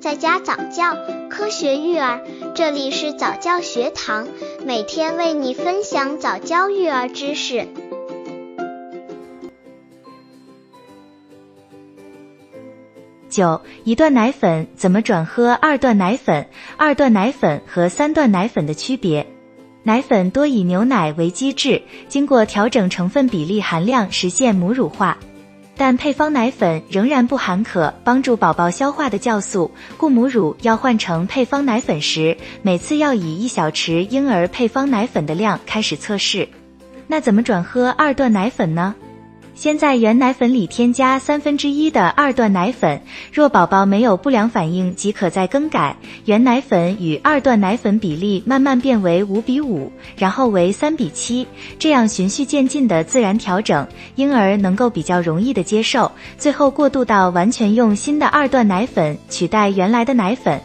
在家早教，科学育儿，这里是早教学堂，每天为你分享早教育儿知识。九，一段奶粉怎么转喝二段奶粉？二段奶粉和三段奶粉的区别。奶粉多以牛奶为基质，经过调整成分比例含量，实现母乳化。但配方奶粉仍然不含可帮助宝宝消化的酵素，故母乳要换成配方奶粉时，每次要以一小匙婴儿配方奶粉的量开始测试。那怎么转喝二段奶粉呢？先在原奶粉里添加三分之一的二段奶粉，若宝宝没有不良反应，即可再更改原奶粉与二段奶粉比例，慢慢变为五比五，然后为三比七，这样循序渐进的自然调整，婴儿能够比较容易的接受，最后过渡到完全用新的二段奶粉取代原来的奶粉。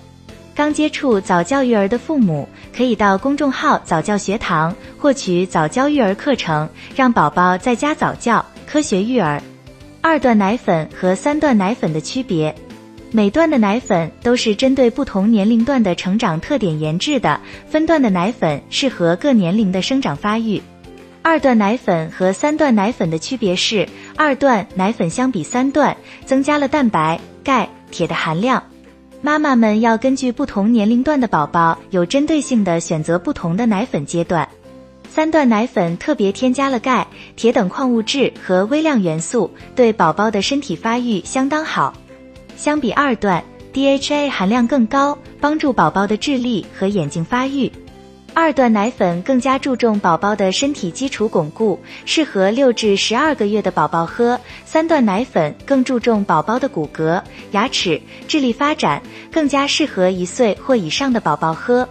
刚接触早教育儿的父母，可以到公众号早教学堂获取早教育儿课程，让宝宝在家早教。科学育儿，二段奶粉和三段奶粉的区别。每段的奶粉都是针对不同年龄段的成长特点研制的，分段的奶粉适合各年龄的生长发育。二段奶粉和三段奶粉的区别是，二段奶粉相比三段增加了蛋白、钙、铁的含量。妈妈们要根据不同年龄段的宝宝，有针对性的选择不同的奶粉阶段。三段奶粉特别添加了钙、铁等矿物质和微量元素，对宝宝的身体发育相当好。相比二段，DHA 含量更高，帮助宝宝的智力和眼睛发育。二段奶粉更加注重宝宝的身体基础巩固，适合六至十二个月的宝宝喝。三段奶粉更注重宝宝的骨骼、牙齿、智力发展，更加适合一岁或以上的宝宝喝。